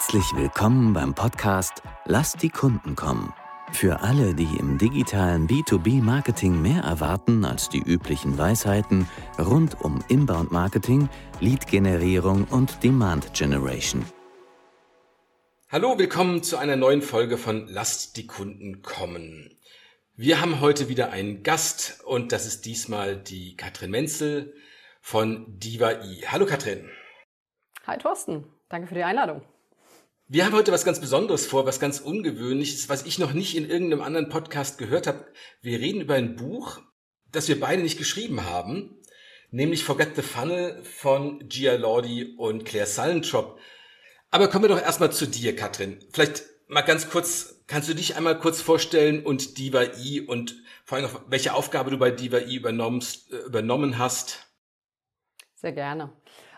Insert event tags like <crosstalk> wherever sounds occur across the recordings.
Herzlich willkommen beim Podcast Lass die Kunden kommen. Für alle, die im digitalen B2B-Marketing mehr erwarten als die üblichen Weisheiten rund um Inbound-Marketing, Lead-Generierung und Demand-Generation. Hallo, willkommen zu einer neuen Folge von Lasst die Kunden kommen. Wir haben heute wieder einen Gast und das ist diesmal die Katrin Menzel von Diva.i. Hallo Katrin. Hi Thorsten, danke für die Einladung. Wir haben heute was ganz Besonderes vor, was ganz Ungewöhnliches, was ich noch nicht in irgendeinem anderen Podcast gehört habe. Wir reden über ein Buch, das wir beide nicht geschrieben haben, nämlich Forget the Funnel von Gia Lordi und Claire Sallentrop. Aber kommen wir doch erstmal zu dir, Katrin. Vielleicht mal ganz kurz, kannst du dich einmal kurz vorstellen und Diva.i und vor allem auch, welche Aufgabe du bei Diva.i äh, übernommen hast? Sehr gerne.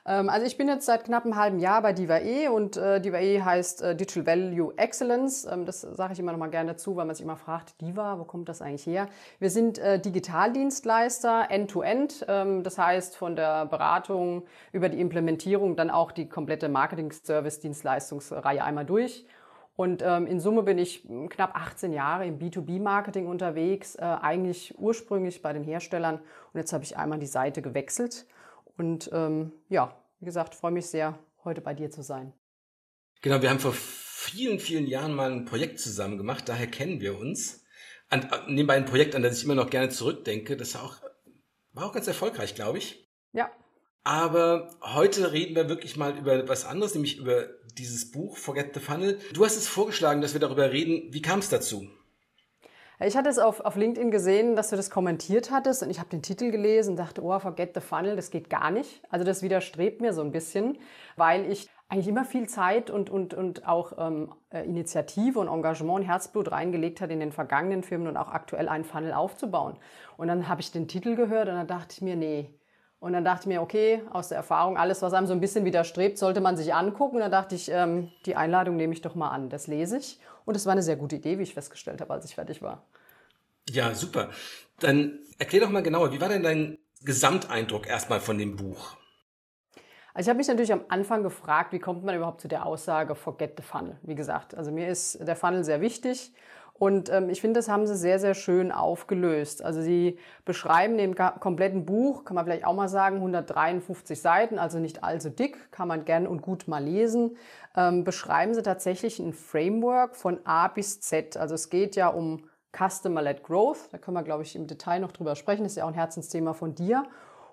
Ähm, also ich bin jetzt seit knapp einem halben Jahr bei Diva.e und äh, Diva.e heißt äh, Digital Value Excellence. Ähm, das sage ich immer noch mal gerne dazu, weil man sich immer fragt, Diva, wo kommt das eigentlich her? Wir sind äh, Digitaldienstleister End-to-End. Ähm, das heißt von der Beratung über die Implementierung dann auch die komplette Marketing-Service-Dienstleistungsreihe einmal durch. Und ähm, in Summe bin ich knapp 18 Jahre im B2B-Marketing unterwegs, äh, eigentlich ursprünglich bei den Herstellern. Und jetzt habe ich einmal die Seite gewechselt und ähm, ja, wie gesagt, freue mich sehr, heute bei dir zu sein. Genau, wir haben vor vielen, vielen Jahren mal ein Projekt zusammen gemacht, daher kennen wir uns. An, nebenbei ein Projekt, an das ich immer noch gerne zurückdenke, das war auch, war auch ganz erfolgreich, glaube ich. Ja. Aber heute reden wir wirklich mal über was anderes, nämlich über dieses Buch Forget the Funnel. Du hast es vorgeschlagen, dass wir darüber reden. Wie kam es dazu? Ich hatte es auf, auf LinkedIn gesehen, dass du das kommentiert hattest und ich habe den Titel gelesen und dachte, oh, forget the funnel, das geht gar nicht. Also das widerstrebt mir so ein bisschen, weil ich eigentlich immer viel Zeit und, und, und auch ähm, äh, Initiative und Engagement und Herzblut reingelegt hat in den vergangenen Firmen und auch aktuell einen Funnel aufzubauen. Und dann habe ich den Titel gehört und dann dachte ich mir, nee, und dann dachte ich mir, okay, aus der Erfahrung, alles, was einem so ein bisschen widerstrebt, sollte man sich angucken. Und dann dachte ich, ähm, die Einladung nehme ich doch mal an. Das lese ich. Und es war eine sehr gute Idee, wie ich festgestellt habe, als ich fertig war. Ja, super. Dann erklär doch mal genauer, wie war denn dein Gesamteindruck erstmal von dem Buch? Also ich habe mich natürlich am Anfang gefragt, wie kommt man überhaupt zu der Aussage Forget the Funnel? Wie gesagt, also mir ist der Funnel sehr wichtig und ähm, ich finde, das haben sie sehr, sehr schön aufgelöst. Also sie beschreiben den kompletten Buch, kann man vielleicht auch mal sagen, 153 Seiten, also nicht allzu dick, kann man gern und gut mal lesen. Ähm, beschreiben sie tatsächlich ein Framework von A bis Z. Also es geht ja um Customer-led Growth. Da können wir, glaube ich, im Detail noch drüber sprechen. Das ist ja auch ein Herzensthema von dir.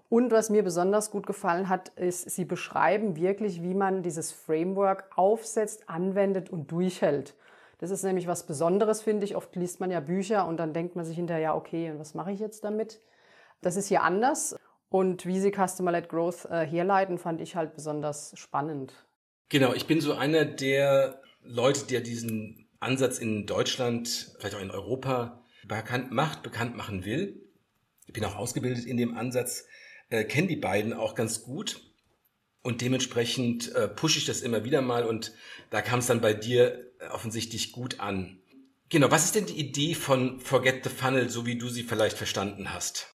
Und was mir besonders gut gefallen hat, ist, sie beschreiben wirklich, wie man dieses Framework aufsetzt, anwendet und durchhält. Das ist nämlich was Besonderes, finde ich. Oft liest man ja Bücher und dann denkt man sich hinterher, okay, und was mache ich jetzt damit? Das ist hier anders. Und wie sie Customer-led Growth äh, herleiten, fand ich halt besonders spannend. Genau, ich bin so einer der Leute, der diesen Ansatz in Deutschland, vielleicht auch in Europa bekannt macht, bekannt machen will. Ich bin auch ausgebildet in dem Ansatz, äh, kenne die beiden auch ganz gut und dementsprechend äh, pushe ich das immer wieder mal und da kam es dann bei dir offensichtlich gut an. Genau, was ist denn die Idee von Forget the Funnel, so wie du sie vielleicht verstanden hast?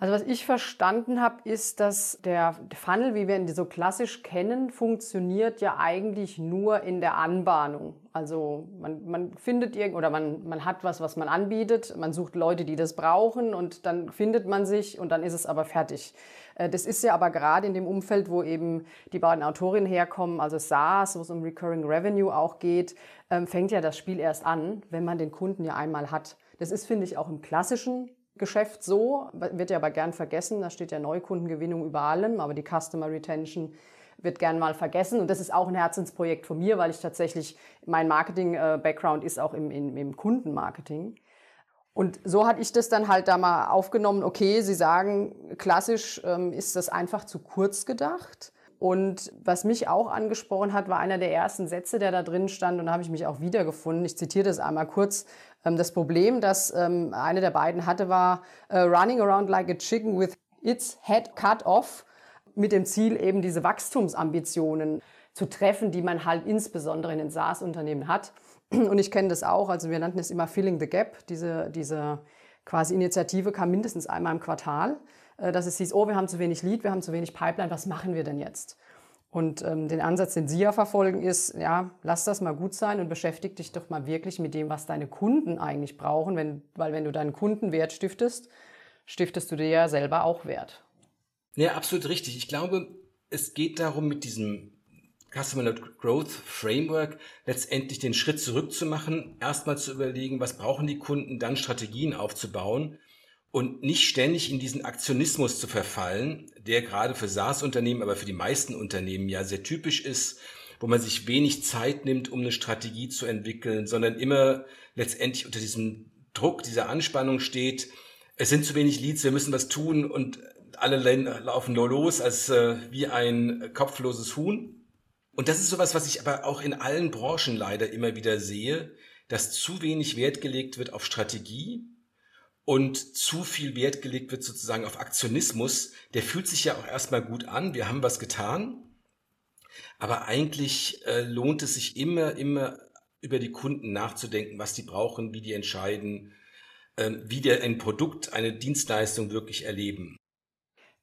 Also was ich verstanden habe, ist, dass der Funnel, wie wir ihn so klassisch kennen, funktioniert ja eigentlich nur in der Anbahnung. Also man, man findet irgend oder man, man hat was, was man anbietet, man sucht Leute, die das brauchen und dann findet man sich und dann ist es aber fertig. Äh, das ist ja aber gerade in dem Umfeld, wo eben die beiden Autorinnen herkommen, also SaaS, wo es um Recurring Revenue auch geht, ähm, fängt ja das Spiel erst an, wenn man den Kunden ja einmal hat. Das ist, finde ich, auch im klassischen Geschäft so, wird ja aber gern vergessen, da steht ja Neukundengewinnung über allem, aber die Customer Retention wird gern mal vergessen. Und das ist auch ein Herzensprojekt von mir, weil ich tatsächlich, mein Marketing-Background ist auch im, im, im Kundenmarketing. Und so hatte ich das dann halt da mal aufgenommen, okay, Sie sagen, klassisch ähm, ist das einfach zu kurz gedacht. Und was mich auch angesprochen hat, war einer der ersten Sätze, der da drin stand, und da habe ich mich auch wiedergefunden. Ich zitiere das einmal kurz. Ähm, das Problem, das ähm, eine der beiden hatte, war uh, running around like a chicken with its head cut off, mit dem Ziel eben diese Wachstumsambitionen zu treffen, die man halt insbesondere in den SaaS-Unternehmen hat. Und ich kenne das auch, also wir nannten es immer Filling the Gap. Diese, diese quasi Initiative kam mindestens einmal im Quartal, äh, dass es hieß, oh, wir haben zu wenig Lead, wir haben zu wenig Pipeline, was machen wir denn jetzt? Und ähm, den Ansatz, den Sie ja verfolgen, ist, ja, lass das mal gut sein und beschäftige dich doch mal wirklich mit dem, was deine Kunden eigentlich brauchen. Wenn, weil wenn du deinen Kunden Wert stiftest, stiftest du dir ja selber auch Wert. Ja, absolut richtig. Ich glaube, es geht darum, mit diesem Customer Growth Framework letztendlich den Schritt zurück zu machen, erstmal zu überlegen, was brauchen die Kunden, dann Strategien aufzubauen und nicht ständig in diesen Aktionismus zu verfallen, der gerade für SaaS-Unternehmen, aber für die meisten Unternehmen ja sehr typisch ist, wo man sich wenig Zeit nimmt, um eine Strategie zu entwickeln, sondern immer letztendlich unter diesem Druck, dieser Anspannung steht, es sind zu wenig Leads, wir müssen was tun und alle laufen nur los als äh, wie ein kopfloses Huhn. Und das ist sowas, was ich aber auch in allen Branchen leider immer wieder sehe, dass zu wenig Wert gelegt wird auf Strategie, und zu viel Wert gelegt wird sozusagen auf Aktionismus, der fühlt sich ja auch erstmal gut an. Wir haben was getan. Aber eigentlich äh, lohnt es sich immer, immer über die Kunden nachzudenken, was die brauchen, wie die entscheiden, äh, wie die ein Produkt, eine Dienstleistung wirklich erleben.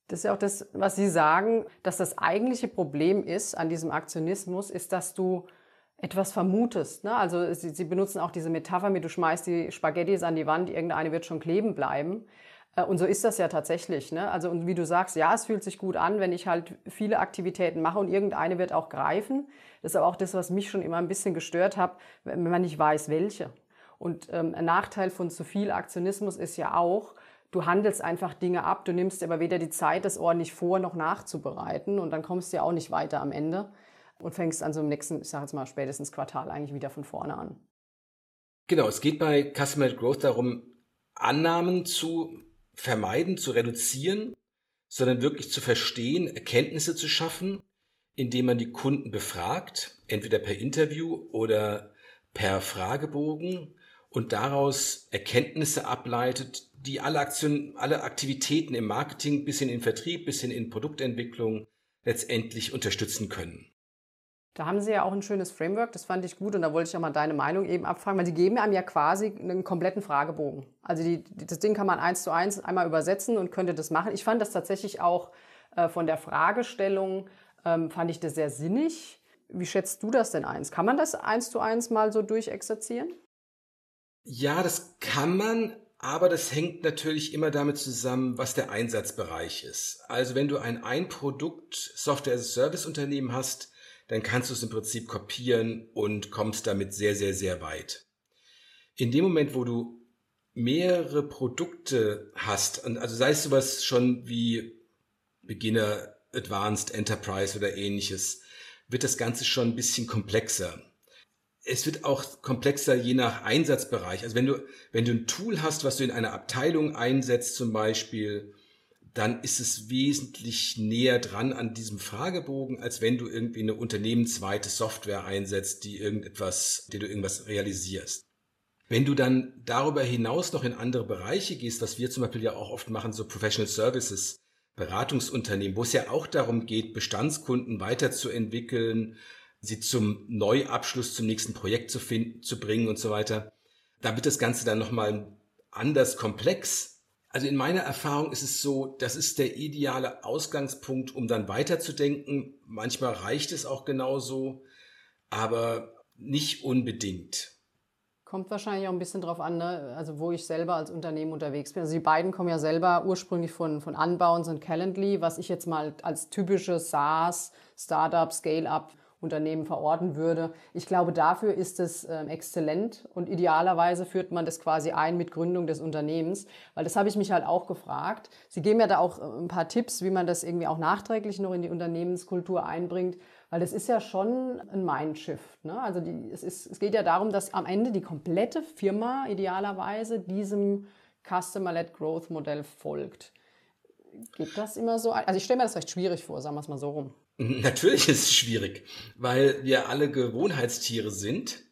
Das ist ja auch das, was Sie sagen, dass das eigentliche Problem ist an diesem Aktionismus, ist, dass du etwas vermutest. Ne? Also sie, sie benutzen auch diese Metapher mit, du schmeißt die Spaghettis an die Wand, irgendeine wird schon kleben bleiben. Äh, und so ist das ja tatsächlich. Ne? Also und wie du sagst, ja, es fühlt sich gut an, wenn ich halt viele Aktivitäten mache und irgendeine wird auch greifen. Das ist aber auch das, was mich schon immer ein bisschen gestört hat, wenn man nicht weiß, welche. Und ähm, ein Nachteil von zu viel Aktionismus ist ja auch, du handelst einfach Dinge ab, du nimmst aber weder die Zeit, das ordentlich vor, noch nachzubereiten und dann kommst du ja auch nicht weiter am Ende und fängst an so im nächsten, ich sage jetzt mal spätestens Quartal eigentlich wieder von vorne an. Genau, es geht bei Customer Growth darum, Annahmen zu vermeiden, zu reduzieren, sondern wirklich zu verstehen, Erkenntnisse zu schaffen, indem man die Kunden befragt, entweder per Interview oder per Fragebogen und daraus Erkenntnisse ableitet, die alle Aktionen, alle Aktivitäten im Marketing bis hin in Vertrieb, bis hin in Produktentwicklung letztendlich unterstützen können. Da haben Sie ja auch ein schönes Framework, das fand ich gut und da wollte ich auch mal deine Meinung eben abfragen, weil Sie geben einem ja quasi einen kompletten Fragebogen. Also die, das Ding kann man eins zu eins einmal übersetzen und könnte das machen. Ich fand das tatsächlich auch äh, von der Fragestellung, ähm, fand ich das sehr sinnig. Wie schätzt du das denn eins? Kann man das eins zu eins mal so durchexerzieren? Ja, das kann man, aber das hängt natürlich immer damit zusammen, was der Einsatzbereich ist. Also wenn du ein Ein-Produkt Software-as-a-Service-Unternehmen hast, dann kannst du es im Prinzip kopieren und kommst damit sehr, sehr, sehr weit. In dem Moment, wo du mehrere Produkte hast, also sei es sowas schon wie Beginner, Advanced, Enterprise oder ähnliches, wird das Ganze schon ein bisschen komplexer. Es wird auch komplexer je nach Einsatzbereich. Also wenn du, wenn du ein Tool hast, was du in einer Abteilung einsetzt zum Beispiel, dann ist es wesentlich näher dran an diesem Fragebogen, als wenn du irgendwie eine unternehmensweite Software einsetzt, die irgendetwas, die du irgendwas realisierst. Wenn du dann darüber hinaus noch in andere Bereiche gehst, was wir zum Beispiel ja auch oft machen, so Professional Services, Beratungsunternehmen, wo es ja auch darum geht, Bestandskunden weiterzuentwickeln, sie zum Neuabschluss, zum nächsten Projekt zu finden, zu bringen und so weiter. Da wird das Ganze dann nochmal anders komplex, also in meiner Erfahrung ist es so, das ist der ideale Ausgangspunkt, um dann weiterzudenken. Manchmal reicht es auch genauso, aber nicht unbedingt. Kommt wahrscheinlich auch ein bisschen drauf an, ne? also wo ich selber als Unternehmen unterwegs bin. Also die beiden kommen ja selber ursprünglich von, von Unbounce und Calendly, was ich jetzt mal als typisches SaaS, Startup, Scale-up Unternehmen verorten würde. Ich glaube, dafür ist es äh, exzellent und idealerweise führt man das quasi ein mit Gründung des Unternehmens, weil das habe ich mich halt auch gefragt. Sie geben ja da auch äh, ein paar Tipps, wie man das irgendwie auch nachträglich noch in die Unternehmenskultur einbringt, weil das ist ja schon ein Mindshift. Ne? Also die, es, ist, es geht ja darum, dass am Ende die komplette Firma idealerweise diesem Customer-led Growth Modell folgt. Geht das immer so? Also ich stelle mir das recht schwierig vor, sagen wir es mal so rum. <laughs> Natürlich ist es schwierig, weil wir alle Gewohnheitstiere sind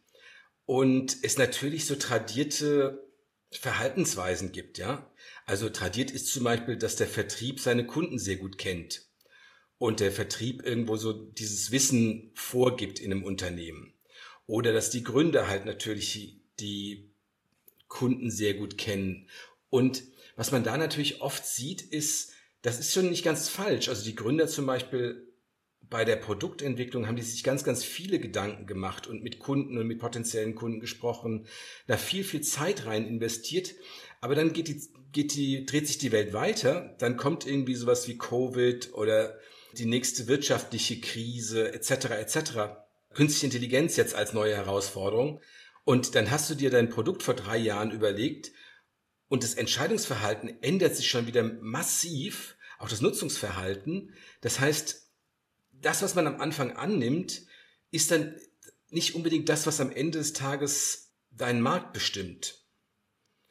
und es natürlich so tradierte Verhaltensweisen gibt, ja. Also tradiert ist zum Beispiel, dass der Vertrieb seine Kunden sehr gut kennt und der Vertrieb irgendwo so dieses Wissen vorgibt in einem Unternehmen. Oder dass die Gründer halt natürlich die Kunden sehr gut kennen. Und was man da natürlich oft sieht, ist, das ist schon nicht ganz falsch. Also die Gründer zum Beispiel bei der Produktentwicklung haben die sich ganz, ganz viele Gedanken gemacht und mit Kunden und mit potenziellen Kunden gesprochen, da viel, viel Zeit rein investiert. Aber dann geht die, geht die, dreht sich die Welt weiter, dann kommt irgendwie sowas wie Covid oder die nächste wirtschaftliche Krise etc. etc. Künstliche Intelligenz jetzt als neue Herausforderung. Und dann hast du dir dein Produkt vor drei Jahren überlegt und das Entscheidungsverhalten ändert sich schon wieder massiv, auch das Nutzungsverhalten. Das heißt, das, was man am Anfang annimmt, ist dann nicht unbedingt das, was am Ende des Tages deinen Markt bestimmt.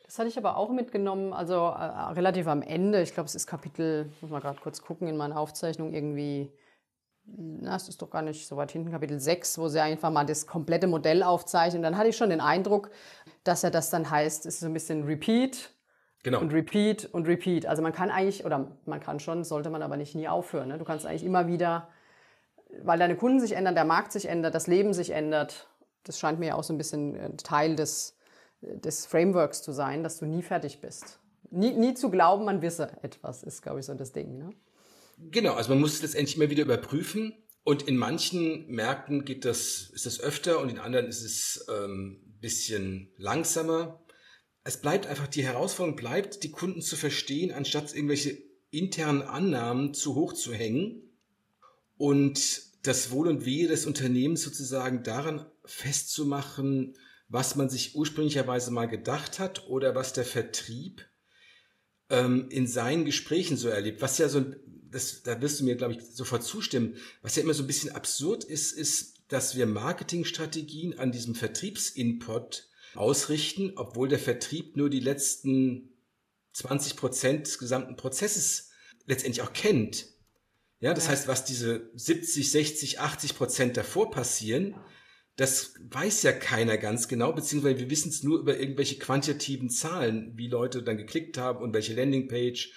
Das hatte ich aber auch mitgenommen, also äh, relativ am Ende. Ich glaube, es ist Kapitel, muss mal gerade kurz gucken in meiner Aufzeichnung, irgendwie, na, es ist doch gar nicht so weit hinten, Kapitel 6, wo sie einfach mal das komplette Modell aufzeichnen. Dann hatte ich schon den Eindruck, dass er das dann heißt, es ist so ein bisschen Repeat. Genau. Und Repeat und Repeat. Also man kann eigentlich, oder man kann schon, sollte man aber nicht nie aufhören. Ne? Du kannst eigentlich immer wieder weil deine Kunden sich ändern, der Markt sich ändert, das Leben sich ändert. Das scheint mir auch so ein bisschen äh, Teil des, des Frameworks zu sein, dass du nie fertig bist. Nie, nie zu glauben, man wisse etwas, ist, glaube ich, so das Ding. Ne? Genau, also man muss es letztendlich immer wieder überprüfen. Und in manchen Märkten geht das, ist das öfter und in anderen ist es ähm, bisschen langsamer. Es bleibt einfach, die Herausforderung bleibt, die Kunden zu verstehen, anstatt irgendwelche internen Annahmen zu hoch zu hängen und das Wohl und Wehe des Unternehmens sozusagen daran festzumachen, was man sich ursprünglicherweise mal gedacht hat oder was der Vertrieb ähm, in seinen Gesprächen so erlebt. Was ja so, das, da wirst du mir, glaube ich, sofort zustimmen, was ja immer so ein bisschen absurd ist, ist, dass wir Marketingstrategien an diesem Vertriebsinput ausrichten, obwohl der Vertrieb nur die letzten 20 Prozent des gesamten Prozesses letztendlich auch kennt. Ja, das ja. heißt, was diese 70, 60, 80 Prozent davor passieren, das weiß ja keiner ganz genau, beziehungsweise wir wissen es nur über irgendwelche quantitativen Zahlen, wie Leute dann geklickt haben und welche Landingpage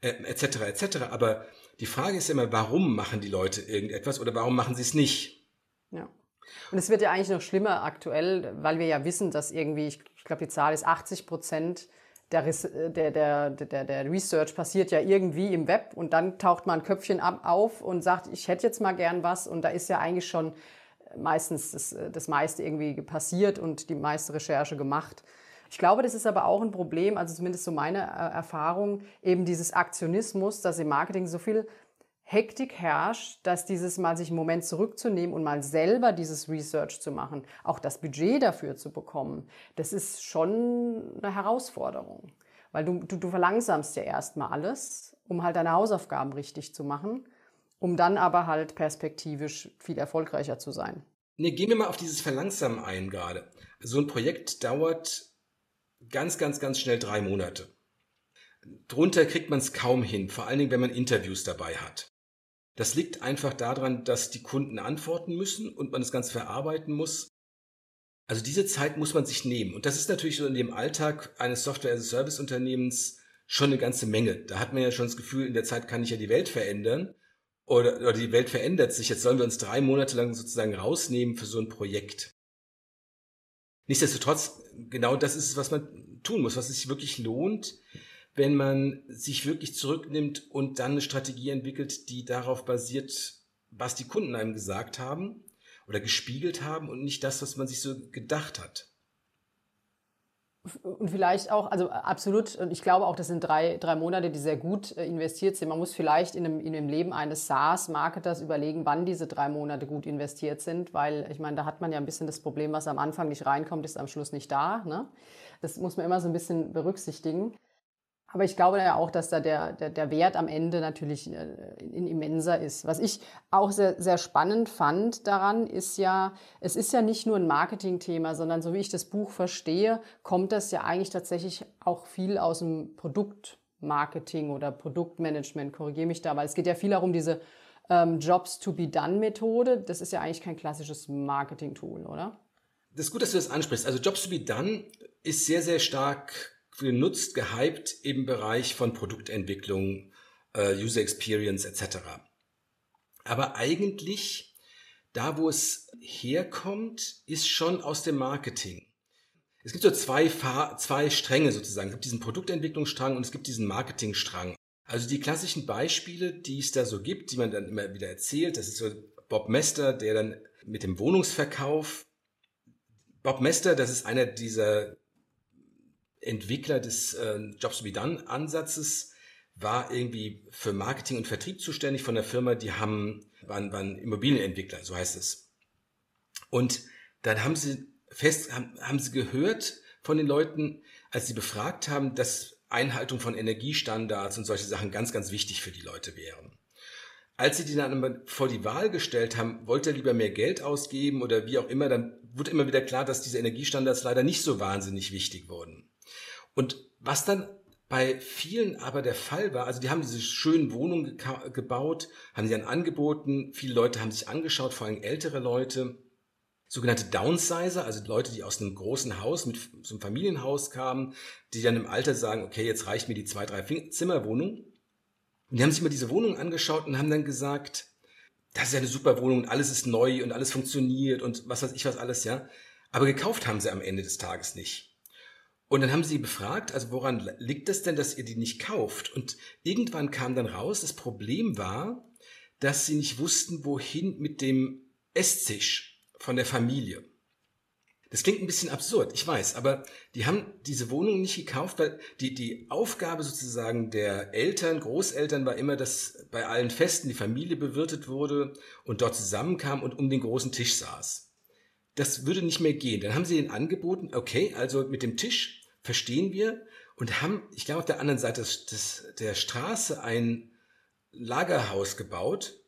äh, etc. etc. Aber die Frage ist immer, warum machen die Leute irgendetwas oder warum machen sie es nicht? Ja. Und es wird ja eigentlich noch schlimmer aktuell, weil wir ja wissen, dass irgendwie, ich, ich glaube, die Zahl ist 80 Prozent der, der, der, der, der Research passiert ja irgendwie im Web und dann taucht man ein Köpfchen ab, auf und sagt, ich hätte jetzt mal gern was und da ist ja eigentlich schon meistens das, das meiste irgendwie passiert und die meiste Recherche gemacht. Ich glaube, das ist aber auch ein Problem, also zumindest so meine äh, Erfahrung, eben dieses Aktionismus, dass im Marketing so viel Hektik herrscht, dass dieses mal sich einen Moment zurückzunehmen und mal selber dieses Research zu machen, auch das Budget dafür zu bekommen, das ist schon eine Herausforderung. Weil du, du, du verlangsamst ja erstmal alles, um halt deine Hausaufgaben richtig zu machen, um dann aber halt perspektivisch viel erfolgreicher zu sein. Ne, gehen wir mal auf dieses Verlangsamen ein gerade. So ein Projekt dauert ganz, ganz, ganz schnell drei Monate. Drunter kriegt man es kaum hin, vor allen Dingen, wenn man Interviews dabei hat. Das liegt einfach daran, dass die Kunden antworten müssen und man das Ganze verarbeiten muss. Also diese Zeit muss man sich nehmen. Und das ist natürlich so in dem Alltag eines Software-as-a-Service-Unternehmens schon eine ganze Menge. Da hat man ja schon das Gefühl, in der Zeit kann ich ja die Welt verändern. Oder, oder die Welt verändert sich. Jetzt sollen wir uns drei Monate lang sozusagen rausnehmen für so ein Projekt. Nichtsdestotrotz, genau das ist es, was man tun muss, was sich wirklich lohnt, wenn man sich wirklich zurücknimmt und dann eine Strategie entwickelt, die darauf basiert, was die Kunden einem gesagt haben oder gespiegelt haben und nicht das, was man sich so gedacht hat. Und vielleicht auch, also absolut, und ich glaube auch, das sind drei, drei Monate, die sehr gut äh, investiert sind. Man muss vielleicht in dem, in dem Leben eines SaaS-Marketers überlegen, wann diese drei Monate gut investiert sind, weil ich meine, da hat man ja ein bisschen das Problem, was am Anfang nicht reinkommt, ist am Schluss nicht da. Ne? Das muss man immer so ein bisschen berücksichtigen. Aber ich glaube ja auch, dass da der, der, der Wert am Ende natürlich äh, in immenser ist. Was ich auch sehr, sehr spannend fand daran, ist ja, es ist ja nicht nur ein Marketingthema, sondern so wie ich das Buch verstehe, kommt das ja eigentlich tatsächlich auch viel aus dem Produktmarketing oder Produktmanagement. Korrigiere mich da, weil es geht ja viel darum, diese ähm, Jobs to be done Methode. Das ist ja eigentlich kein klassisches Marketing-Tool, oder? Das ist gut, dass du das ansprichst. Also Jobs to be done ist sehr, sehr stark genutzt, gehypt im Bereich von Produktentwicklung, äh, User Experience etc. Aber eigentlich, da wo es herkommt, ist schon aus dem Marketing. Es gibt so zwei, zwei Stränge sozusagen. Es gibt diesen Produktentwicklungsstrang und es gibt diesen Marketingstrang. Also die klassischen Beispiele, die es da so gibt, die man dann immer wieder erzählt, das ist so Bob Mester, der dann mit dem Wohnungsverkauf, Bob Mester, das ist einer dieser Entwickler des äh, Jobs to be Done Ansatzes, war irgendwie für Marketing und Vertrieb zuständig von der Firma, die haben, waren, waren Immobilienentwickler, so heißt es. Und dann haben sie fest, haben, haben sie gehört von den Leuten, als sie befragt haben, dass Einhaltung von Energiestandards und solche Sachen ganz, ganz wichtig für die Leute wären. Als sie die dann vor die Wahl gestellt haben, wollte er lieber mehr Geld ausgeben oder wie auch immer, dann wurde immer wieder klar, dass diese Energiestandards leider nicht so wahnsinnig wichtig wurden. Und was dann bei vielen aber der Fall war, also die haben diese schönen Wohnungen gebaut, haben sie dann angeboten, viele Leute haben sich angeschaut, vor allem ältere Leute, sogenannte Downsizer, also Leute, die aus einem großen Haus mit so Familienhaus kamen, die dann im Alter sagen, okay, jetzt reicht mir die zwei, drei Zimmerwohnung. Und die haben sich mal diese Wohnung angeschaut und haben dann gesagt, das ist ja eine super Wohnung und alles ist neu und alles funktioniert und was weiß ich was alles, ja. Aber gekauft haben sie am Ende des Tages nicht. Und dann haben sie befragt, also woran liegt es denn, dass ihr die nicht kauft? Und irgendwann kam dann raus, das Problem war, dass sie nicht wussten, wohin mit dem Esstisch von der Familie. Das klingt ein bisschen absurd, ich weiß, aber die haben diese Wohnung nicht gekauft, weil die, die Aufgabe sozusagen der Eltern, Großeltern war immer, dass bei allen Festen die Familie bewirtet wurde und dort zusammenkam und um den großen Tisch saß. Das würde nicht mehr gehen. Dann haben sie den angeboten, okay, also mit dem Tisch verstehen wir und haben, ich glaube, auf der anderen Seite des, des, der Straße ein Lagerhaus gebaut,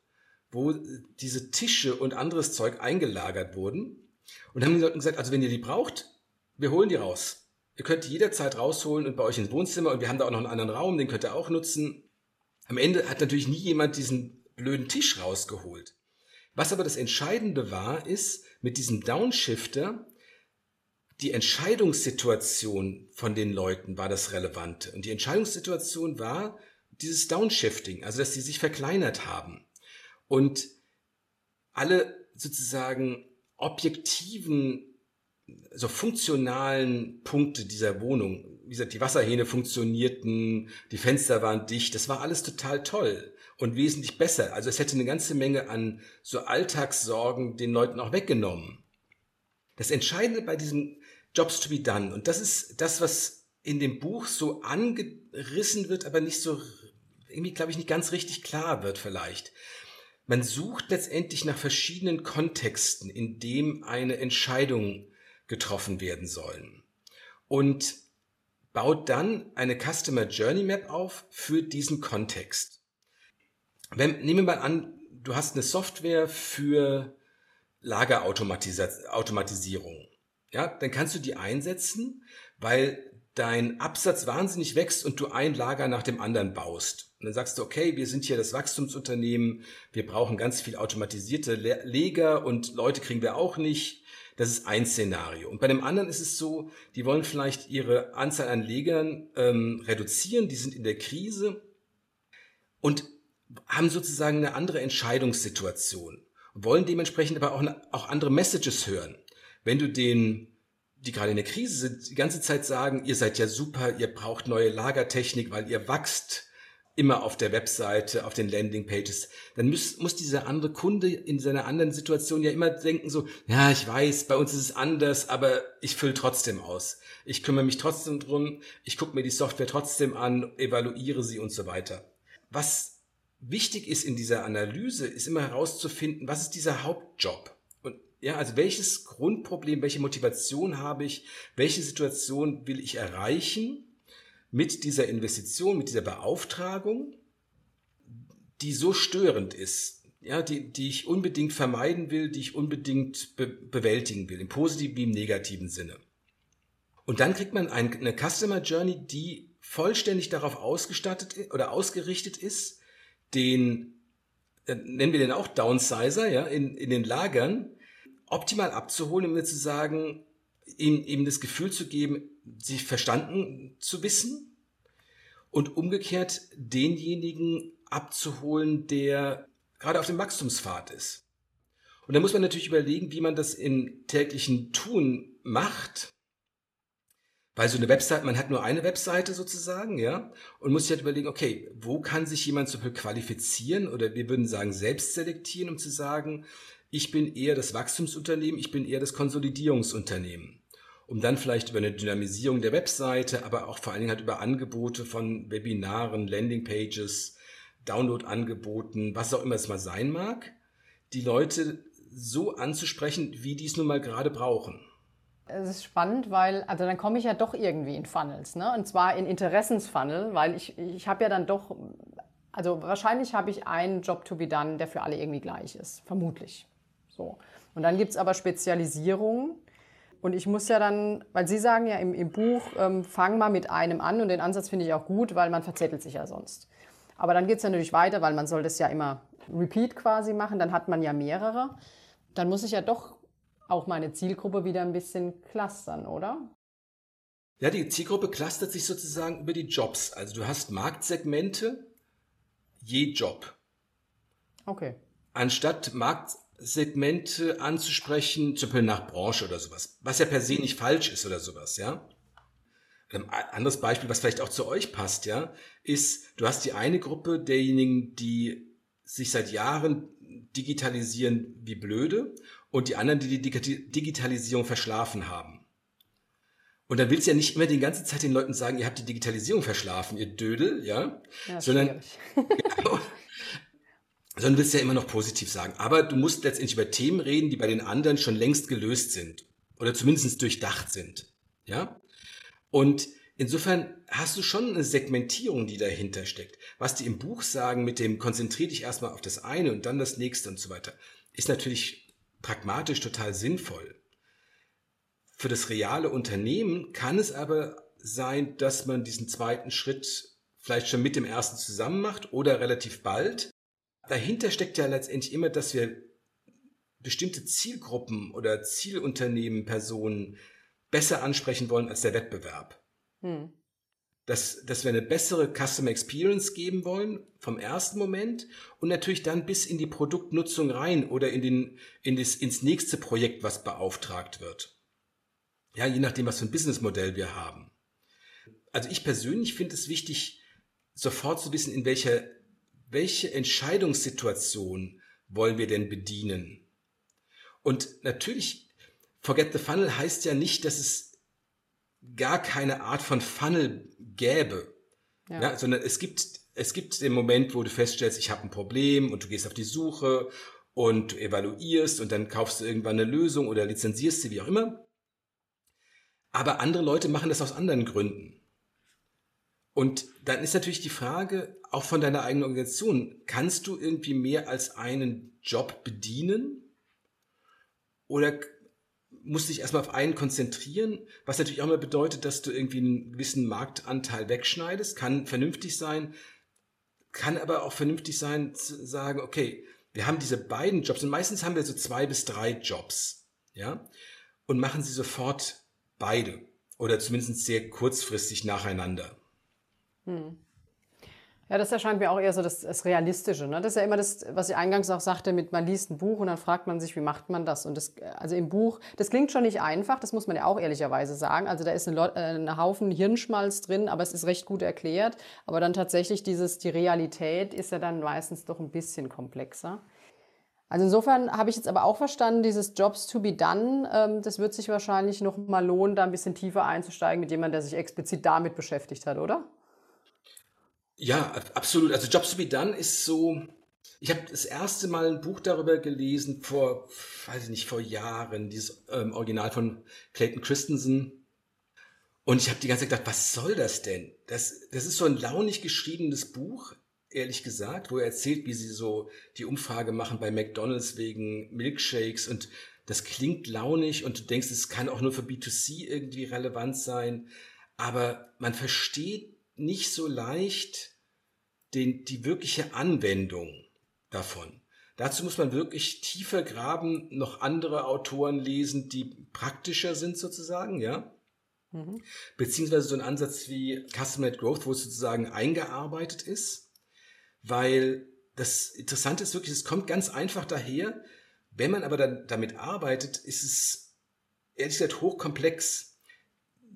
wo diese Tische und anderes Zeug eingelagert wurden und haben den Leuten gesagt, also wenn ihr die braucht, wir holen die raus. Ihr könnt die jederzeit rausholen und bei euch ins Wohnzimmer und wir haben da auch noch einen anderen Raum, den könnt ihr auch nutzen. Am Ende hat natürlich nie jemand diesen blöden Tisch rausgeholt. Was aber das Entscheidende war, ist, mit diesem Downshifter, die Entscheidungssituation von den Leuten war das Relevante. Und die Entscheidungssituation war dieses Downshifting, also dass sie sich verkleinert haben. Und alle sozusagen objektiven, so funktionalen Punkte dieser Wohnung, wie gesagt, die Wasserhähne funktionierten, die Fenster waren dicht, das war alles total toll und wesentlich besser. Also es hätte eine ganze Menge an so Alltagssorgen den Leuten auch weggenommen. Das Entscheidende bei diesem Jobs to be done, und das ist das, was in dem Buch so angerissen wird, aber nicht so, irgendwie glaube ich nicht ganz richtig klar wird vielleicht. Man sucht letztendlich nach verschiedenen Kontexten, in dem eine Entscheidung getroffen werden sollen. Und baut dann eine Customer Journey Map auf für diesen Kontext. Wenn, nehmen wir mal an, du hast eine Software für Lagerautomatisierung. Ja, dann kannst du die einsetzen, weil dein Absatz wahnsinnig wächst und du ein Lager nach dem anderen baust. Und dann sagst du, okay, wir sind hier das Wachstumsunternehmen, wir brauchen ganz viel automatisierte Leger und Leute kriegen wir auch nicht. Das ist ein Szenario. Und bei dem anderen ist es so, die wollen vielleicht ihre Anzahl an Legern ähm, reduzieren, die sind in der Krise und haben sozusagen eine andere Entscheidungssituation und wollen dementsprechend aber auch, auch andere Messages hören. Wenn du den die gerade in der Krise sind, die ganze Zeit sagen, ihr seid ja super, ihr braucht neue Lagertechnik, weil ihr wachst immer auf der Webseite, auf den Landingpages, dann muss, muss dieser andere Kunde in seiner anderen Situation ja immer denken so, ja, ich weiß, bei uns ist es anders, aber ich fülle trotzdem aus. Ich kümmere mich trotzdem drum, ich gucke mir die Software trotzdem an, evaluiere sie und so weiter. Was wichtig ist in dieser Analyse, ist immer herauszufinden, was ist dieser Hauptjob? Ja, also welches Grundproblem, welche Motivation habe ich, welche Situation will ich erreichen mit dieser Investition, mit dieser Beauftragung, die so störend ist, ja, die, die ich unbedingt vermeiden will, die ich unbedingt be bewältigen will, im positiven wie im negativen Sinne. Und dann kriegt man eine Customer Journey, die vollständig darauf ausgestattet oder ausgerichtet ist, den, äh, nennen wir den auch Downsizer, ja, in, in den Lagern, optimal abzuholen, um mir zu sagen, ihm, ihm das Gefühl zu geben, sich verstanden zu wissen und umgekehrt denjenigen abzuholen, der gerade auf dem Wachstumspfad ist. Und da muss man natürlich überlegen, wie man das im täglichen Tun macht. Weil so eine Website, man hat nur eine Webseite sozusagen, ja, und muss sich halt überlegen, okay, wo kann sich jemand so qualifizieren oder wir würden sagen selbst selektieren, um zu sagen, ich bin eher das Wachstumsunternehmen, ich bin eher das Konsolidierungsunternehmen. Um dann vielleicht über eine Dynamisierung der Webseite, aber auch vor allen Dingen halt über Angebote von Webinaren, Landingpages, Download-Angeboten, was auch immer es mal sein mag, die Leute so anzusprechen, wie die es nun mal gerade brauchen. Es ist spannend, weil, also dann komme ich ja doch irgendwie in Funnels, ne? Und zwar in Interessensfunnel, weil ich, ich habe ja dann doch, also wahrscheinlich habe ich einen Job to be done, der für alle irgendwie gleich ist. Vermutlich. So. Und dann gibt es aber Spezialisierungen. Und ich muss ja dann, weil Sie sagen ja im, im Buch, ähm, fang mal mit einem an und den Ansatz finde ich auch gut, weil man verzettelt sich ja sonst. Aber dann geht es natürlich weiter, weil man soll das ja immer repeat quasi machen, dann hat man ja mehrere. Dann muss ich ja doch auch meine Zielgruppe wieder ein bisschen clustern, oder? Ja, die Zielgruppe clustert sich sozusagen über die Jobs. Also du hast Marktsegmente je Job. Okay. Anstatt Marktsegmente anzusprechen, zum Beispiel nach Branche oder sowas, was ja per se nicht falsch ist oder sowas, ja. Ein anderes Beispiel, was vielleicht auch zu euch passt, ja, ist, du hast die eine Gruppe derjenigen, die sich seit Jahren digitalisieren wie blöde und die anderen, die die Digitalisierung verschlafen haben. Und dann willst du ja nicht immer die ganze Zeit den Leuten sagen, ihr habt die Digitalisierung verschlafen, ihr Dödel, ja, ja sondern, <laughs> genau, sondern willst ja immer noch positiv sagen. Aber du musst letztendlich über Themen reden, die bei den anderen schon längst gelöst sind oder zumindest durchdacht sind, ja. Und insofern hast du schon eine Segmentierung, die dahinter steckt. Was die im Buch sagen mit dem konzentrier dich erstmal auf das eine und dann das nächste und so weiter, ist natürlich pragmatisch total sinnvoll. Für das reale Unternehmen kann es aber sein, dass man diesen zweiten Schritt vielleicht schon mit dem ersten zusammen macht oder relativ bald. Dahinter steckt ja letztendlich immer, dass wir bestimmte Zielgruppen oder Zielunternehmen, Personen besser ansprechen wollen als der Wettbewerb. Hm dass, dass wir eine bessere Customer Experience geben wollen vom ersten Moment und natürlich dann bis in die Produktnutzung rein oder in den, in das, ins nächste Projekt, was beauftragt wird. Ja, je nachdem, was für ein Businessmodell wir haben. Also ich persönlich finde es wichtig, sofort zu wissen, in welcher, welche Entscheidungssituation wollen wir denn bedienen. Und natürlich, Forget the Funnel heißt ja nicht, dass es gar keine Art von Funnel gäbe. Ja. ja. sondern es gibt, es gibt den Moment, wo du feststellst, ich habe ein Problem und du gehst auf die Suche und du evaluierst und dann kaufst du irgendwann eine Lösung oder lizenzierst sie, wie auch immer. Aber andere Leute machen das aus anderen Gründen. Und dann ist natürlich die Frage, auch von deiner eigenen Organisation, kannst du irgendwie mehr als einen Job bedienen? Oder musst dich erstmal auf einen konzentrieren, was natürlich auch immer bedeutet, dass du irgendwie einen gewissen Marktanteil wegschneidest, kann vernünftig sein, kann aber auch vernünftig sein zu sagen, okay, wir haben diese beiden Jobs und meistens haben wir so zwei bis drei Jobs, ja, und machen sie sofort beide oder zumindest sehr kurzfristig nacheinander. Hm. Ja, das erscheint mir auch eher so das, das Realistische. Ne? Das ist ja immer das, was ich eingangs auch sagte, mit man liest ein Buch und dann fragt man sich, wie macht man das? Und das, also im Buch, das klingt schon nicht einfach, das muss man ja auch ehrlicherweise sagen. Also da ist ein, äh, ein Haufen Hirnschmalz drin, aber es ist recht gut erklärt. Aber dann tatsächlich dieses, die Realität ist ja dann meistens doch ein bisschen komplexer. Also insofern habe ich jetzt aber auch verstanden, dieses Jobs to be done, ähm, das wird sich wahrscheinlich noch mal lohnen, da ein bisschen tiefer einzusteigen mit jemandem, der sich explizit damit beschäftigt hat, oder? Ja, absolut. Also Jobs to be done ist so. Ich habe das erste Mal ein Buch darüber gelesen vor, weiß ich nicht, vor Jahren, dieses ähm, Original von Clayton Christensen. Und ich habe die ganze Zeit gedacht, was soll das denn? Das, das ist so ein launig geschriebenes Buch, ehrlich gesagt, wo er erzählt, wie sie so die Umfrage machen bei McDonalds wegen Milkshakes und das klingt launig und du denkst, es kann auch nur für B2C irgendwie relevant sein, aber man versteht nicht so leicht, den, die wirkliche Anwendung davon. Dazu muss man wirklich tiefer graben, noch andere Autoren lesen, die praktischer sind sozusagen, ja. Mhm. Beziehungsweise so ein Ansatz wie Custom-Led Growth, wo es sozusagen eingearbeitet ist. Weil das Interessante ist wirklich, es kommt ganz einfach daher. Wenn man aber dann damit arbeitet, ist es ehrlich gesagt hochkomplex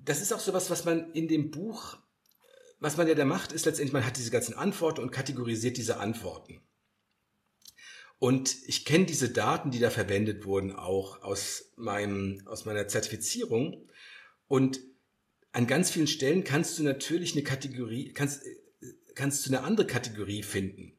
das ist auch sowas, was man in dem Buch, was man ja da macht, ist letztendlich, man hat diese ganzen Antworten und kategorisiert diese Antworten. Und ich kenne diese Daten, die da verwendet wurden, auch aus meinem, aus meiner Zertifizierung. Und an ganz vielen Stellen kannst du natürlich eine Kategorie, kannst, kannst du eine andere Kategorie finden.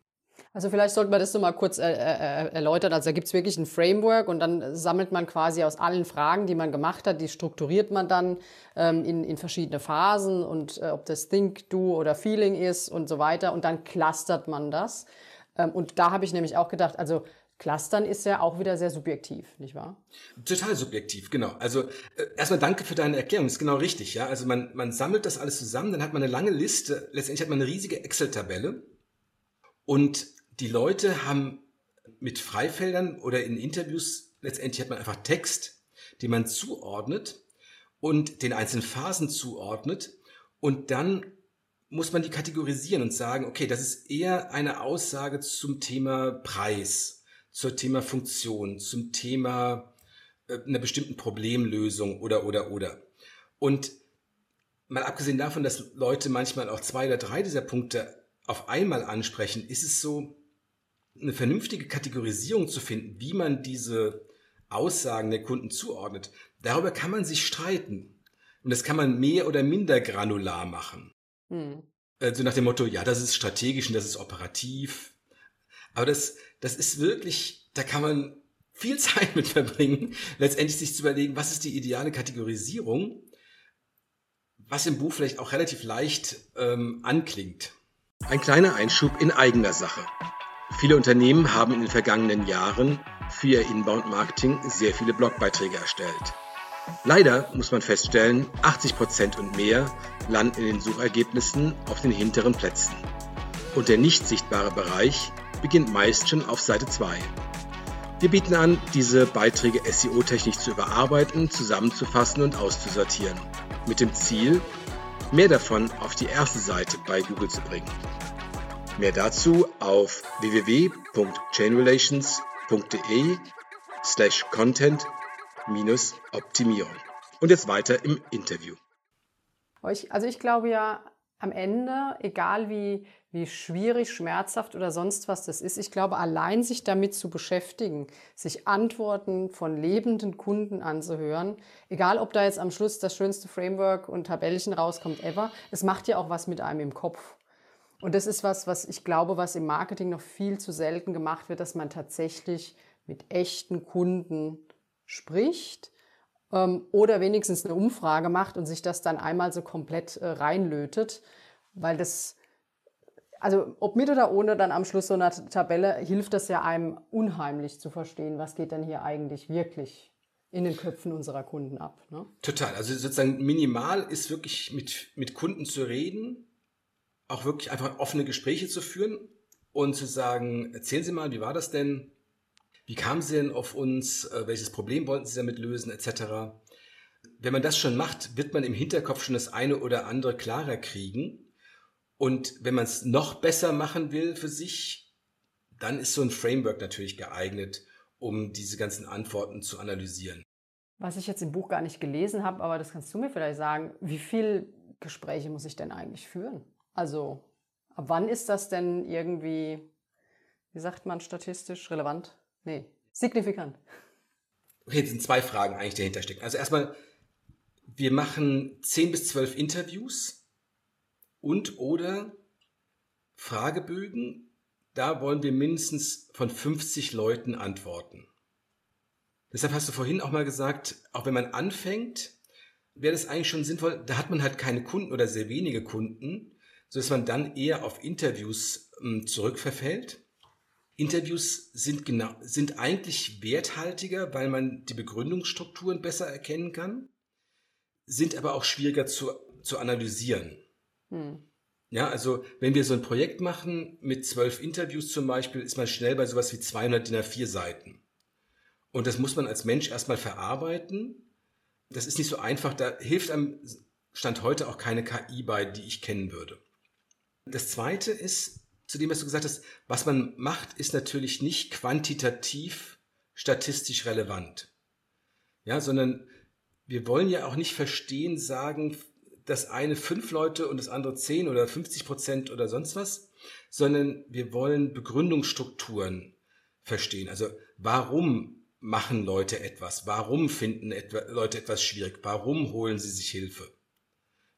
Also vielleicht sollten wir das so mal kurz äh, äh, erläutern. Also da gibt es wirklich ein Framework und dann sammelt man quasi aus allen Fragen, die man gemacht hat, die strukturiert man dann ähm, in, in verschiedene Phasen und äh, ob das Think, Do oder Feeling ist und so weiter und dann clustert man das. Ähm, und da habe ich nämlich auch gedacht, also Clustern ist ja auch wieder sehr subjektiv, nicht wahr? Total subjektiv, genau. Also äh, erstmal danke für deine Erklärung, ist genau richtig, ja. Also man, man sammelt das alles zusammen, dann hat man eine lange Liste, letztendlich hat man eine riesige Excel-Tabelle und die Leute haben mit Freifeldern oder in Interviews, letztendlich hat man einfach Text, den man zuordnet und den einzelnen Phasen zuordnet und dann muss man die kategorisieren und sagen, okay, das ist eher eine Aussage zum Thema Preis, zum Thema Funktion, zum Thema äh, einer bestimmten Problemlösung oder, oder, oder. Und mal abgesehen davon, dass Leute manchmal auch zwei oder drei dieser Punkte auf einmal ansprechen, ist es so, eine vernünftige Kategorisierung zu finden, wie man diese Aussagen der Kunden zuordnet. Darüber kann man sich streiten. Und das kann man mehr oder minder granular machen. Hm. Äh, so nach dem Motto, ja, das ist strategisch und das ist operativ. Aber das, das ist wirklich, da kann man viel <laughs> Zeit mit verbringen, letztendlich sich zu überlegen, was ist die ideale Kategorisierung, was im Buch vielleicht auch relativ leicht ähm, anklingt. Ein kleiner Einschub in eigener Sache. Viele Unternehmen haben in den vergangenen Jahren für ihr Inbound-Marketing sehr viele Blogbeiträge erstellt. Leider muss man feststellen, 80% und mehr landen in den Suchergebnissen auf den hinteren Plätzen. Und der nicht sichtbare Bereich beginnt meist schon auf Seite 2. Wir bieten an, diese Beiträge SEO-technisch zu überarbeiten, zusammenzufassen und auszusortieren. Mit dem Ziel, mehr davon auf die erste Seite bei Google zu bringen. Mehr dazu auf www.chainrelations.de slash content Optimierung. Und jetzt weiter im Interview. Also ich glaube ja, am Ende, egal wie, wie schwierig, schmerzhaft oder sonst was das ist, ich glaube, allein sich damit zu beschäftigen, sich Antworten von lebenden Kunden anzuhören, egal ob da jetzt am Schluss das schönste Framework und Tabellchen rauskommt ever, es macht ja auch was mit einem im Kopf. Und das ist was, was ich glaube, was im Marketing noch viel zu selten gemacht wird, dass man tatsächlich mit echten Kunden spricht ähm, oder wenigstens eine Umfrage macht und sich das dann einmal so komplett äh, reinlötet, weil das, also ob mit oder ohne dann am Schluss so einer Tabelle, hilft das ja einem unheimlich zu verstehen, was geht denn hier eigentlich wirklich in den Köpfen unserer Kunden ab. Ne? Total. Also sozusagen minimal ist wirklich mit, mit Kunden zu reden, auch wirklich einfach offene Gespräche zu führen und zu sagen, erzählen Sie mal, wie war das denn? Wie kamen Sie denn auf uns? Äh, welches Problem wollten Sie damit lösen, etc. Wenn man das schon macht, wird man im Hinterkopf schon das eine oder andere klarer kriegen. Und wenn man es noch besser machen will für sich, dann ist so ein Framework natürlich geeignet, um diese ganzen Antworten zu analysieren. Was ich jetzt im Buch gar nicht gelesen habe, aber das kannst du mir vielleicht sagen, wie viele Gespräche muss ich denn eigentlich führen? Also, ab wann ist das denn irgendwie, wie sagt man statistisch, relevant? Nee, signifikant. Okay, jetzt sind zwei Fragen eigentlich dahinter stecken. Also erstmal, wir machen 10 bis 12 Interviews und oder Fragebögen. Da wollen wir mindestens von 50 Leuten antworten. Deshalb hast du vorhin auch mal gesagt, auch wenn man anfängt, wäre das eigentlich schon sinnvoll, da hat man halt keine Kunden oder sehr wenige Kunden, sodass man dann eher auf Interviews ähm, zurückverfällt. Interviews sind genau, sind eigentlich werthaltiger, weil man die Begründungsstrukturen besser erkennen kann, sind aber auch schwieriger zu, zu analysieren. Hm. Ja, also wenn wir so ein Projekt machen mit zwölf Interviews zum Beispiel, ist man schnell bei sowas wie 200 DIN A4 Seiten. Und das muss man als Mensch erstmal verarbeiten. Das ist nicht so einfach. Da hilft am Stand heute auch keine KI bei, die ich kennen würde. Das zweite ist, zu dem, was du gesagt hast, was man macht, ist natürlich nicht quantitativ statistisch relevant. Ja, sondern wir wollen ja auch nicht verstehen, sagen, das eine fünf Leute und das andere zehn oder 50 Prozent oder sonst was, sondern wir wollen Begründungsstrukturen verstehen. Also warum machen Leute etwas? Warum finden etwa, Leute etwas schwierig? Warum holen sie sich Hilfe?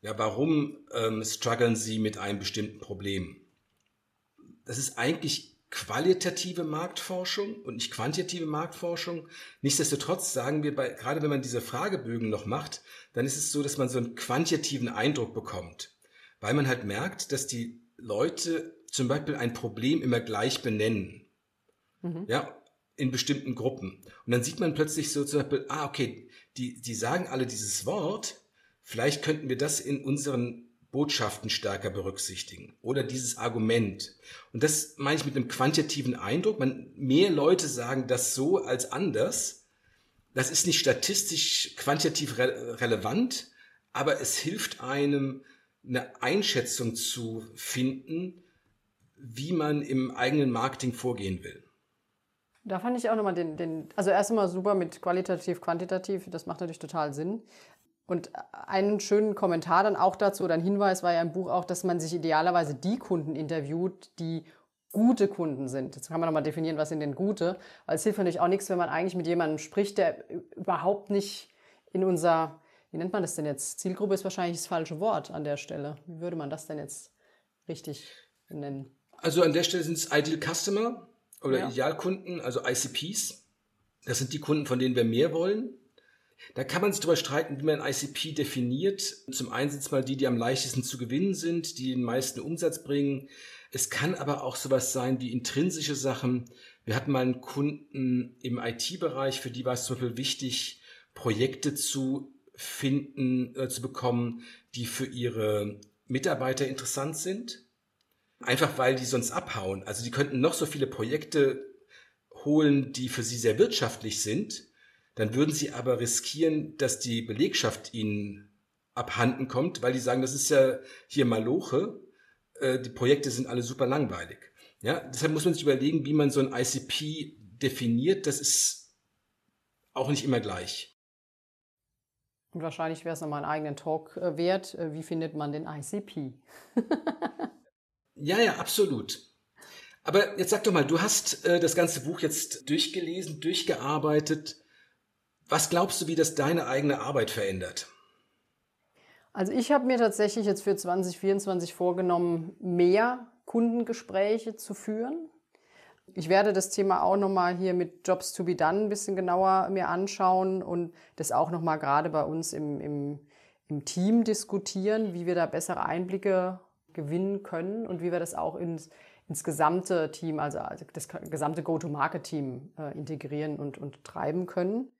Ja, warum ähm, strugglen sie mit einem bestimmten Problem? Das ist eigentlich qualitative Marktforschung und nicht quantitative Marktforschung. Nichtsdestotrotz sagen wir, bei, gerade wenn man diese Fragebögen noch macht, dann ist es so, dass man so einen quantitativen Eindruck bekommt, weil man halt merkt, dass die Leute zum Beispiel ein Problem immer gleich benennen. Mhm. Ja, in bestimmten Gruppen. Und dann sieht man plötzlich so zum Beispiel, ah, okay, die, die sagen alle dieses Wort, vielleicht könnten wir das in unseren Botschaften stärker berücksichtigen oder dieses Argument. Und das meine ich mit einem quantitativen Eindruck. Man, mehr Leute sagen das so als anders. Das ist nicht statistisch quantitativ re relevant, aber es hilft einem, eine Einschätzung zu finden, wie man im eigenen Marketing vorgehen will. Da fand ich auch nochmal den, den, also erst einmal super mit qualitativ, quantitativ, das macht natürlich total Sinn. Und einen schönen Kommentar dann auch dazu oder ein Hinweis war ja im Buch auch, dass man sich idealerweise die Kunden interviewt, die gute Kunden sind. Jetzt kann man nochmal definieren, was sind denn gute. Weil es hilft natürlich auch nichts, wenn man eigentlich mit jemandem spricht, der überhaupt nicht in unser, wie nennt man das denn jetzt? Zielgruppe ist wahrscheinlich das falsche Wort an der Stelle. Wie würde man das denn jetzt richtig nennen? Also an der Stelle sind es Ideal Customer oder ja. Idealkunden, also ICPs. Das sind die Kunden, von denen wir mehr wollen. Da kann man sich darüber streiten, wie man ICP definiert. Zum einen sind es mal die, die am leichtesten zu gewinnen sind, die den meisten Umsatz bringen. Es kann aber auch sowas sein wie intrinsische Sachen. Wir hatten mal einen Kunden im IT-Bereich, für die war es zum Beispiel wichtig, Projekte zu finden, äh, zu bekommen, die für ihre Mitarbeiter interessant sind. Einfach weil die sonst abhauen. Also die könnten noch so viele Projekte holen, die für sie sehr wirtschaftlich sind dann würden sie aber riskieren, dass die Belegschaft ihnen abhanden kommt, weil die sagen, das ist ja hier Maloche, äh, die Projekte sind alle super langweilig. Ja, deshalb muss man sich überlegen, wie man so ein ICP definiert. Das ist auch nicht immer gleich. Und wahrscheinlich wäre es nochmal einen eigenen Talk äh, wert. Äh, wie findet man den ICP? <laughs> ja, ja, absolut. Aber jetzt sag doch mal, du hast äh, das ganze Buch jetzt durchgelesen, durchgearbeitet. Was glaubst du, wie das deine eigene Arbeit verändert? Also ich habe mir tatsächlich jetzt für 2024 vorgenommen, mehr Kundengespräche zu führen. Ich werde das Thema auch nochmal hier mit Jobs to be done ein bisschen genauer mir anschauen und das auch nochmal gerade bei uns im, im, im Team diskutieren, wie wir da bessere Einblicke gewinnen können und wie wir das auch ins, ins gesamte Team, also, also das gesamte Go-to-Market-Team äh, integrieren und, und treiben können.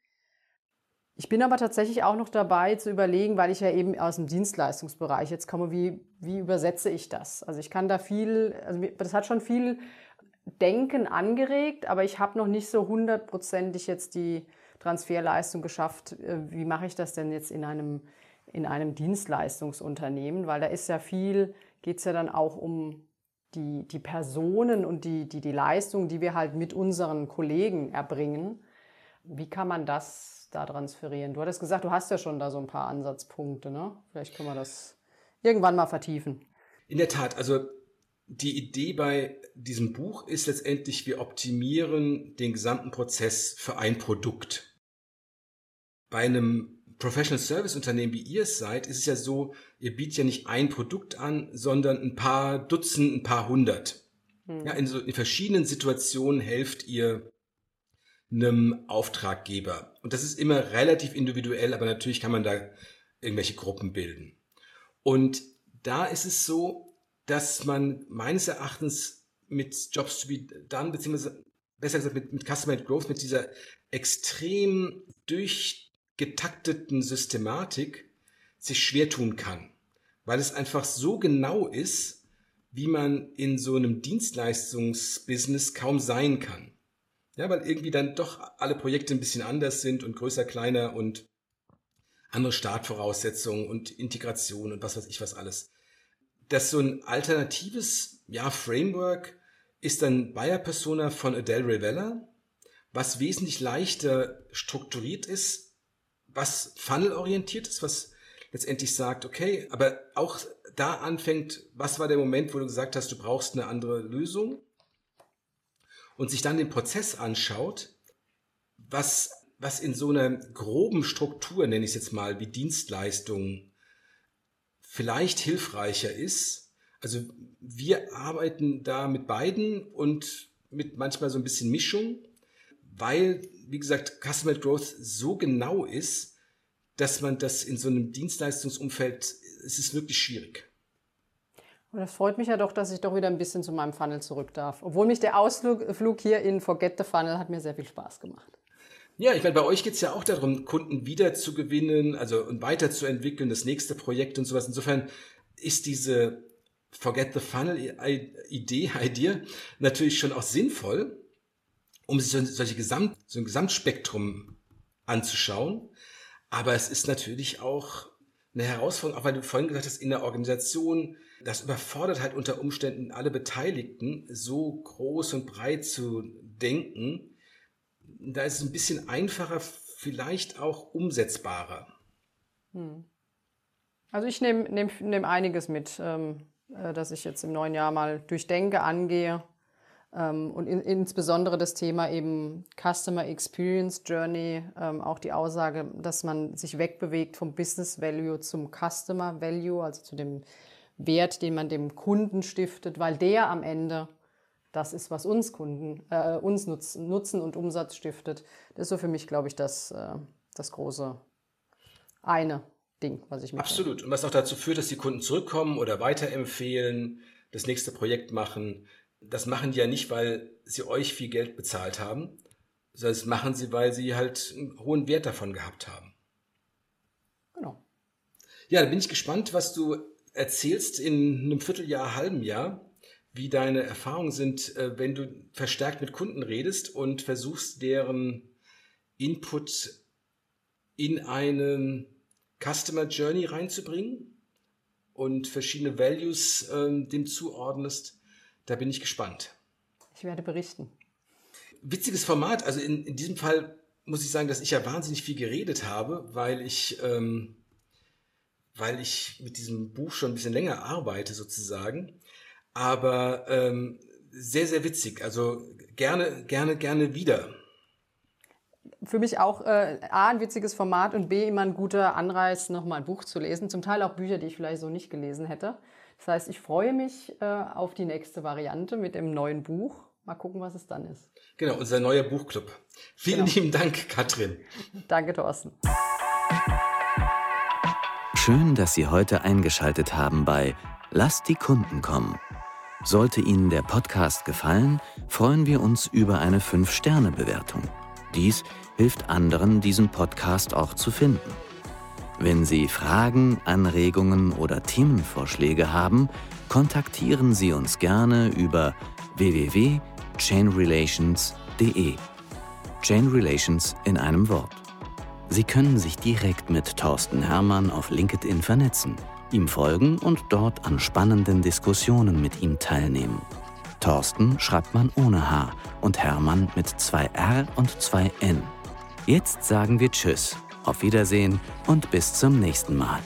Ich bin aber tatsächlich auch noch dabei zu überlegen, weil ich ja eben aus dem Dienstleistungsbereich jetzt komme, wie, wie übersetze ich das? Also ich kann da viel, also das hat schon viel Denken angeregt, aber ich habe noch nicht so hundertprozentig jetzt die Transferleistung geschafft. Äh, wie mache ich das denn jetzt in einem, in einem Dienstleistungsunternehmen? Weil da ist ja viel, geht es ja dann auch um die, die Personen und die, die, die Leistung, die wir halt mit unseren Kollegen erbringen. Wie kann man das da transferieren? Du hattest gesagt, du hast ja schon da so ein paar Ansatzpunkte, ne? Vielleicht können wir das irgendwann mal vertiefen. In der Tat, also die Idee bei diesem Buch ist letztendlich, wir optimieren den gesamten Prozess für ein Produkt. Bei einem Professional Service Unternehmen, wie ihr es seid, ist es ja so, ihr bietet ja nicht ein Produkt an, sondern ein paar Dutzend, ein paar hundert. Hm. Ja, in, so, in verschiedenen Situationen helft ihr einem Auftraggeber. Und das ist immer relativ individuell, aber natürlich kann man da irgendwelche Gruppen bilden. Und da ist es so, dass man meines Erachtens mit Jobs to be done, beziehungsweise besser gesagt mit, mit Customer Growth, mit dieser extrem durchgetakteten Systematik sich schwer tun kann. Weil es einfach so genau ist, wie man in so einem Dienstleistungsbusiness kaum sein kann. Ja, weil irgendwie dann doch alle Projekte ein bisschen anders sind und größer, kleiner und andere Startvoraussetzungen und Integration und was weiß ich was alles. Das so ein alternatives ja, Framework ist dann Buyer Persona von Adele Rivella, was wesentlich leichter strukturiert ist, was funnelorientiert ist, was letztendlich sagt, okay, aber auch da anfängt, was war der Moment, wo du gesagt hast, du brauchst eine andere Lösung und sich dann den Prozess anschaut, was, was in so einer groben Struktur, nenne ich es jetzt mal, wie Dienstleistungen vielleicht hilfreicher ist. Also wir arbeiten da mit beiden und mit manchmal so ein bisschen Mischung, weil, wie gesagt, Customer Growth so genau ist, dass man das in so einem Dienstleistungsumfeld, es ist wirklich schwierig. Und das freut mich ja doch, dass ich doch wieder ein bisschen zu meinem Funnel zurück darf. Obwohl mich der Ausflug hier in Forget the Funnel hat mir sehr viel Spaß gemacht. Ja, ich meine, bei euch geht es ja auch darum, Kunden wiederzugewinnen, also und weiterzuentwickeln, das nächste Projekt und sowas. Insofern ist diese Forget the Funnel Idee, <laughs> Idee natürlich schon auch sinnvoll, um sich solche Gesamt, so ein Gesamtspektrum anzuschauen. Aber es ist natürlich auch eine Herausforderung, auch weil du vorhin gesagt hast, in der Organisation, das überfordert halt unter Umständen alle Beteiligten, so groß und breit zu denken. Da ist es ein bisschen einfacher, vielleicht auch umsetzbarer. Hm. Also ich nehme nehm, nehm einiges mit, ähm, äh, dass ich jetzt im neuen Jahr mal durchdenke, angehe ähm, und in, insbesondere das Thema eben Customer Experience Journey, ähm, auch die Aussage, dass man sich wegbewegt vom Business Value zum Customer Value, also zu dem Wert, den man dem Kunden stiftet, weil der am Ende das ist, was uns Kunden, äh, uns Nutzen, Nutzen und Umsatz stiftet. Das ist so für mich, glaube ich, das, äh, das große eine Ding, was ich mir Absolut. Und was auch dazu führt, dass die Kunden zurückkommen oder weiterempfehlen, das nächste Projekt machen das machen die ja nicht, weil sie euch viel Geld bezahlt haben, sondern das machen sie, weil sie halt einen hohen Wert davon gehabt haben. Genau. Ja, da bin ich gespannt, was du erzählst in einem Vierteljahr, halben Jahr, wie deine Erfahrungen sind, äh, wenn du verstärkt mit Kunden redest und versuchst, deren Input in eine Customer Journey reinzubringen und verschiedene Values äh, dem zuordnest. Da bin ich gespannt. Ich werde berichten. Witziges Format. Also in, in diesem Fall muss ich sagen, dass ich ja wahnsinnig viel geredet habe, weil ich, ähm, weil ich mit diesem Buch schon ein bisschen länger arbeite sozusagen. Aber ähm, sehr, sehr witzig. Also gerne, gerne, gerne wieder. Für mich auch äh, A, ein witziges Format und B, immer ein guter Anreiz, nochmal ein Buch zu lesen. Zum Teil auch Bücher, die ich vielleicht so nicht gelesen hätte. Das heißt, ich freue mich äh, auf die nächste Variante mit dem neuen Buch. Mal gucken, was es dann ist. Genau, unser neuer Buchclub. Vielen genau. lieben Dank, Katrin. <laughs> Danke, Thorsten. Schön, dass Sie heute eingeschaltet haben bei Lass die Kunden kommen. Sollte Ihnen der Podcast gefallen, freuen wir uns über eine 5-Sterne-Bewertung. Dies hilft anderen, diesen Podcast auch zu finden. Wenn Sie Fragen, Anregungen oder Themenvorschläge haben, kontaktieren Sie uns gerne über www.chainrelations.de. Chain Relations in einem Wort. Sie können sich direkt mit Thorsten Hermann auf LinkedIn vernetzen, ihm folgen und dort an spannenden Diskussionen mit ihm teilnehmen. Thorsten schreibt man ohne H und Hermann mit zwei R und zwei N. Jetzt sagen wir Tschüss auf Wiedersehen und bis zum nächsten Mal.